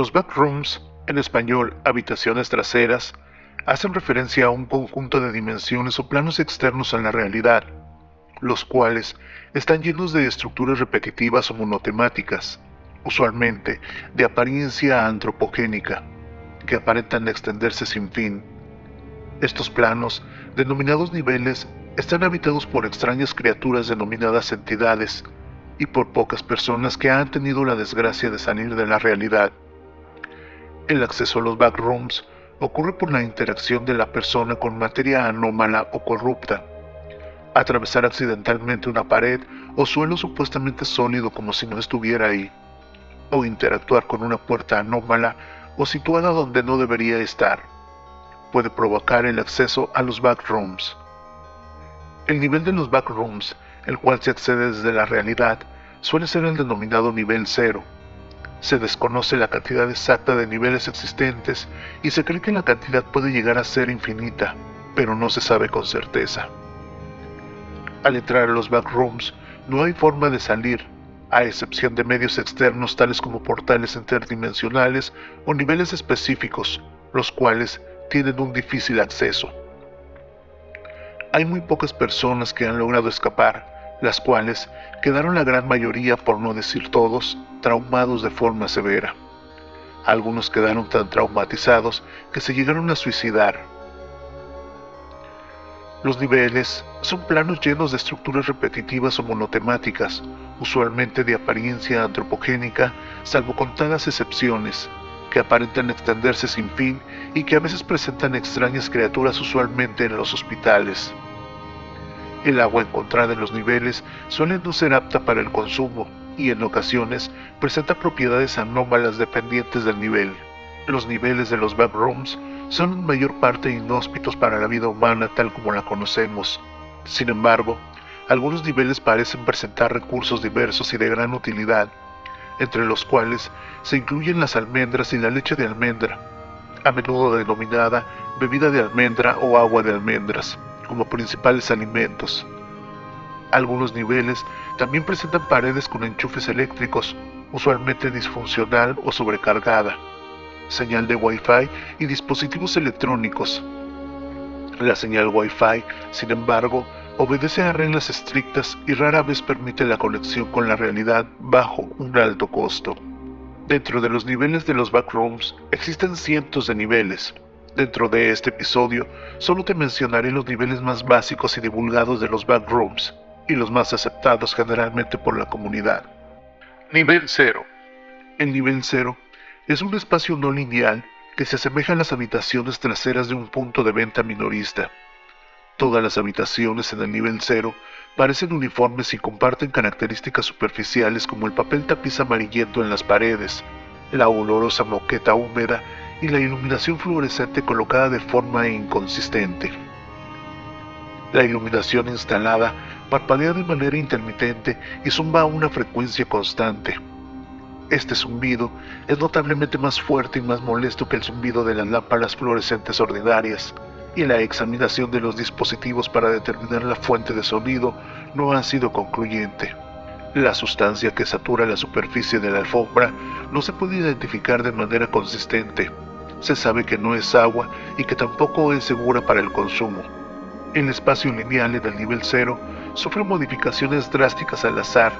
Los backrooms, en español habitaciones traseras, hacen referencia a un conjunto de dimensiones o planos externos a la realidad, los cuales están llenos de estructuras repetitivas o monotemáticas, usualmente de apariencia antropogénica, que aparentan extenderse sin fin. Estos planos, denominados niveles, están habitados por extrañas criaturas denominadas entidades y por pocas personas que han tenido la desgracia de salir de la realidad. El acceso a los backrooms ocurre por la interacción de la persona con materia anómala o corrupta. Atravesar accidentalmente una pared o suelo supuestamente sólido como si no estuviera ahí. O interactuar con una puerta anómala o situada donde no debería estar. Puede provocar el acceso a los backrooms. El nivel de los backrooms, el cual se accede desde la realidad, suele ser el denominado nivel cero se desconoce la cantidad exacta de niveles existentes y se cree que la cantidad puede llegar a ser infinita, pero no se sabe con certeza. Al entrar a los backrooms, no hay forma de salir, a excepción de medios externos tales como portales interdimensionales o niveles específicos, los cuales tienen un difícil acceso. Hay muy pocas personas que han logrado escapar, las cuales quedaron la gran mayoría, por no decir todos, traumados de forma severa. Algunos quedaron tan traumatizados que se llegaron a suicidar. Los niveles son planos llenos de estructuras repetitivas o monotemáticas, usualmente de apariencia antropogénica, salvo contadas excepciones, que aparentan extenderse sin fin y que a veces presentan extrañas criaturas usualmente en los hospitales. El agua encontrada en los niveles suele no ser apta para el consumo y en ocasiones presenta propiedades anómalas dependientes del nivel. Los niveles de los backrooms son en mayor parte inhóspitos para la vida humana tal como la conocemos. Sin embargo, algunos niveles parecen presentar recursos diversos y de gran utilidad, entre los cuales se incluyen las almendras y la leche de almendra, a menudo denominada bebida de almendra o agua de almendras como principales alimentos. Algunos niveles también presentan paredes con enchufes eléctricos, usualmente disfuncional o sobrecargada, señal de Wi-Fi y dispositivos electrónicos. La señal Wi-Fi, sin embargo, obedece a reglas estrictas y rara vez permite la conexión con la realidad bajo un alto costo. Dentro de los niveles de los backrooms existen cientos de niveles, Dentro de este episodio, solo te mencionaré los niveles más básicos y divulgados de los backrooms, y los más aceptados generalmente por la comunidad. Nivel 0. El nivel 0 es un espacio no lineal que se asemeja a las habitaciones traseras de un punto de venta minorista. Todas las habitaciones en el nivel 0 parecen uniformes y comparten características superficiales como el papel tapiz amarillento en las paredes, la olorosa moqueta húmeda y la iluminación fluorescente colocada de forma inconsistente. La iluminación instalada parpadea de manera intermitente y zumba a una frecuencia constante. Este zumbido es notablemente más fuerte y más molesto que el zumbido de las lámparas fluorescentes ordinarias, y la examinación de los dispositivos para determinar la fuente de sonido no ha sido concluyente. La sustancia que satura la superficie de la alfombra no se puede identificar de manera consistente, se sabe que no es agua y que tampoco es segura para el consumo. El espacio lineal en el nivel cero sufre modificaciones drásticas al azar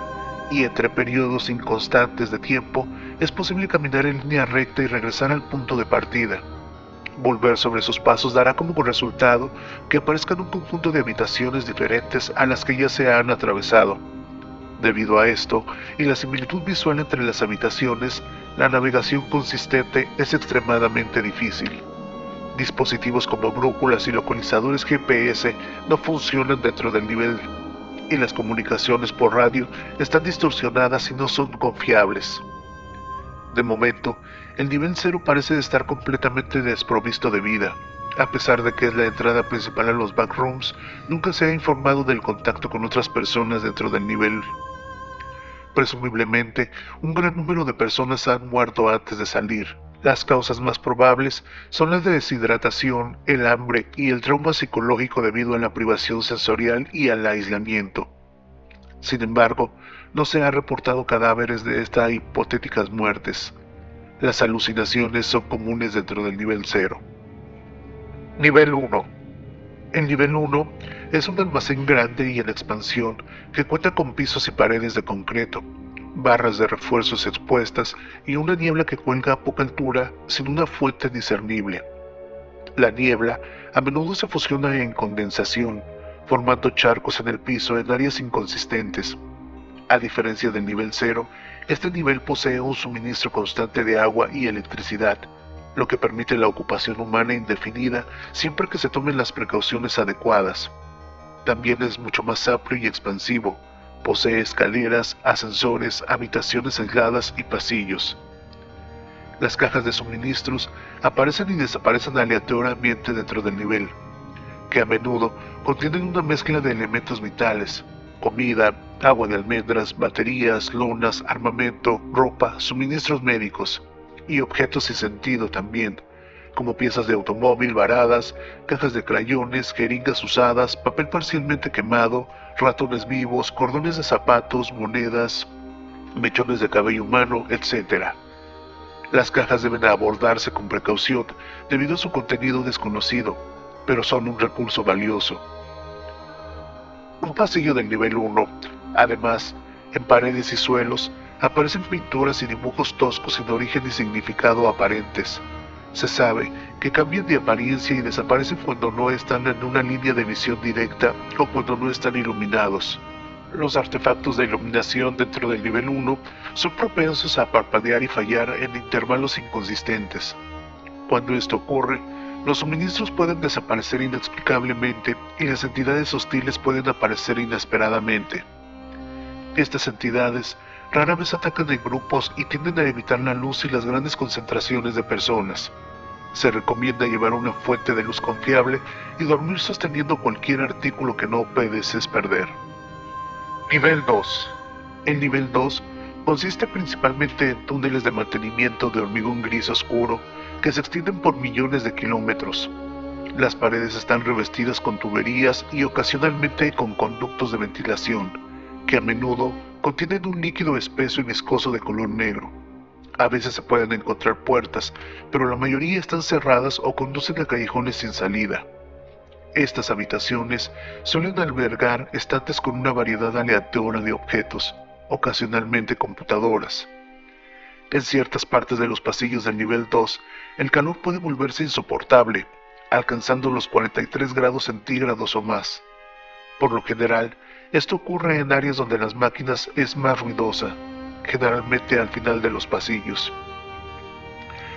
y entre periodos inconstantes de tiempo es posible caminar en línea recta y regresar al punto de partida. Volver sobre sus pasos dará como resultado que aparezcan un conjunto de habitaciones diferentes a las que ya se han atravesado. Debido a esto y la similitud visual entre las habitaciones, la navegación consistente es extremadamente difícil. Dispositivos como brújulas y localizadores GPS no funcionan dentro del nivel y las comunicaciones por radio están distorsionadas y no son confiables. De momento, el nivel cero parece estar completamente desprovisto de vida. A pesar de que es la entrada principal a los backrooms, nunca se ha informado del contacto con otras personas dentro del nivel Presumiblemente, un gran número de personas han muerto antes de salir. Las causas más probables son la deshidratación, el hambre y el trauma psicológico debido a la privación sensorial y al aislamiento. Sin embargo, no se han reportado cadáveres de estas hipotéticas muertes. Las alucinaciones son comunes dentro del nivel 0. Nivel 1. El nivel 1 es un almacén grande y en expansión que cuenta con pisos y paredes de concreto, barras de refuerzos expuestas y una niebla que cuelga a poca altura sin una fuente discernible. La niebla a menudo se fusiona en condensación, formando charcos en el piso en áreas inconsistentes. A diferencia del nivel 0, este nivel posee un suministro constante de agua y electricidad, lo que permite la ocupación humana indefinida siempre que se tomen las precauciones adecuadas. También es mucho más amplio y expansivo. Posee escaleras, ascensores, habitaciones aisladas y pasillos. Las cajas de suministros aparecen y desaparecen aleatoriamente dentro del nivel, que a menudo contienen una mezcla de elementos vitales, comida, agua de almendras, baterías, lonas, armamento, ropa, suministros médicos y objetos sin sentido también, como piezas de automóvil varadas, cajas de crayones, jeringas usadas, papel parcialmente quemado, ratones vivos, cordones de zapatos, monedas, mechones de cabello humano, etc. Las cajas deben abordarse con precaución debido a su contenido desconocido, pero son un recurso valioso. Un pasillo del nivel 1 Además, en paredes y suelos aparecen pinturas y dibujos toscos sin origen y significado aparentes. Se sabe que cambian de apariencia y desaparecen cuando no están en una línea de visión directa o cuando no están iluminados. Los artefactos de iluminación dentro del nivel 1 son propensos a parpadear y fallar en intervalos inconsistentes. Cuando esto ocurre, los suministros pueden desaparecer inexplicablemente y las entidades hostiles pueden aparecer inesperadamente. Estas entidades rara vez atacan en grupos y tienden a evitar la luz y las grandes concentraciones de personas. Se recomienda llevar una fuente de luz confiable y dormir sosteniendo cualquier artículo que no puedes perder. Nivel 2. El nivel 2 consiste principalmente en túneles de mantenimiento de hormigón gris oscuro que se extienden por millones de kilómetros. Las paredes están revestidas con tuberías y ocasionalmente con conductos de ventilación que a menudo contienen un líquido espeso y viscoso de color negro. A veces se pueden encontrar puertas, pero la mayoría están cerradas o conducen a callejones sin salida. Estas habitaciones suelen albergar estantes con una variedad aleatoria de objetos, ocasionalmente computadoras. En ciertas partes de los pasillos del nivel 2, el calor puede volverse insoportable, alcanzando los 43 grados centígrados o más. Por lo general, esto ocurre en áreas donde las máquinas es más ruidosa, generalmente al final de los pasillos.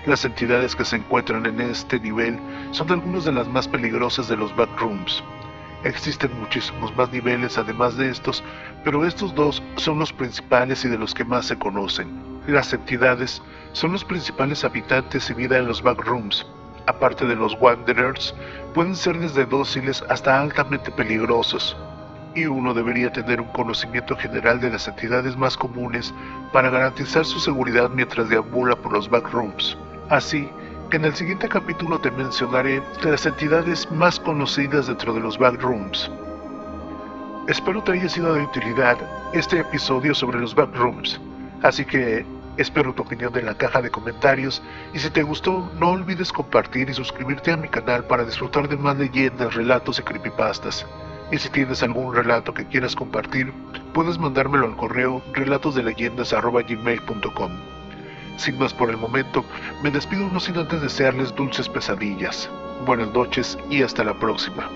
Las entidades que se encuentran en este nivel son algunas de las más peligrosas de los backrooms. Existen muchísimos más niveles además de estos, pero estos dos son los principales y de los que más se conocen. Las entidades son los principales habitantes y vida en los backrooms. Aparte de los Wanderers, pueden ser desde dóciles hasta altamente peligrosos, y uno debería tener un conocimiento general de las entidades más comunes para garantizar su seguridad mientras deambula por los backrooms. Así que en el siguiente capítulo te mencionaré las entidades más conocidas dentro de los backrooms. Espero te haya sido de utilidad este episodio sobre los backrooms, así que espero tu opinión en la caja de comentarios y si te gustó no olvides compartir y suscribirte a mi canal para disfrutar de más leyendas, relatos y creepypastas. Y si tienes algún relato que quieras compartir, puedes mandármelo al correo relatosdeleyendas.gmail.com. Sin más por el momento, me despido no sin antes desearles dulces pesadillas. Buenas noches y hasta la próxima.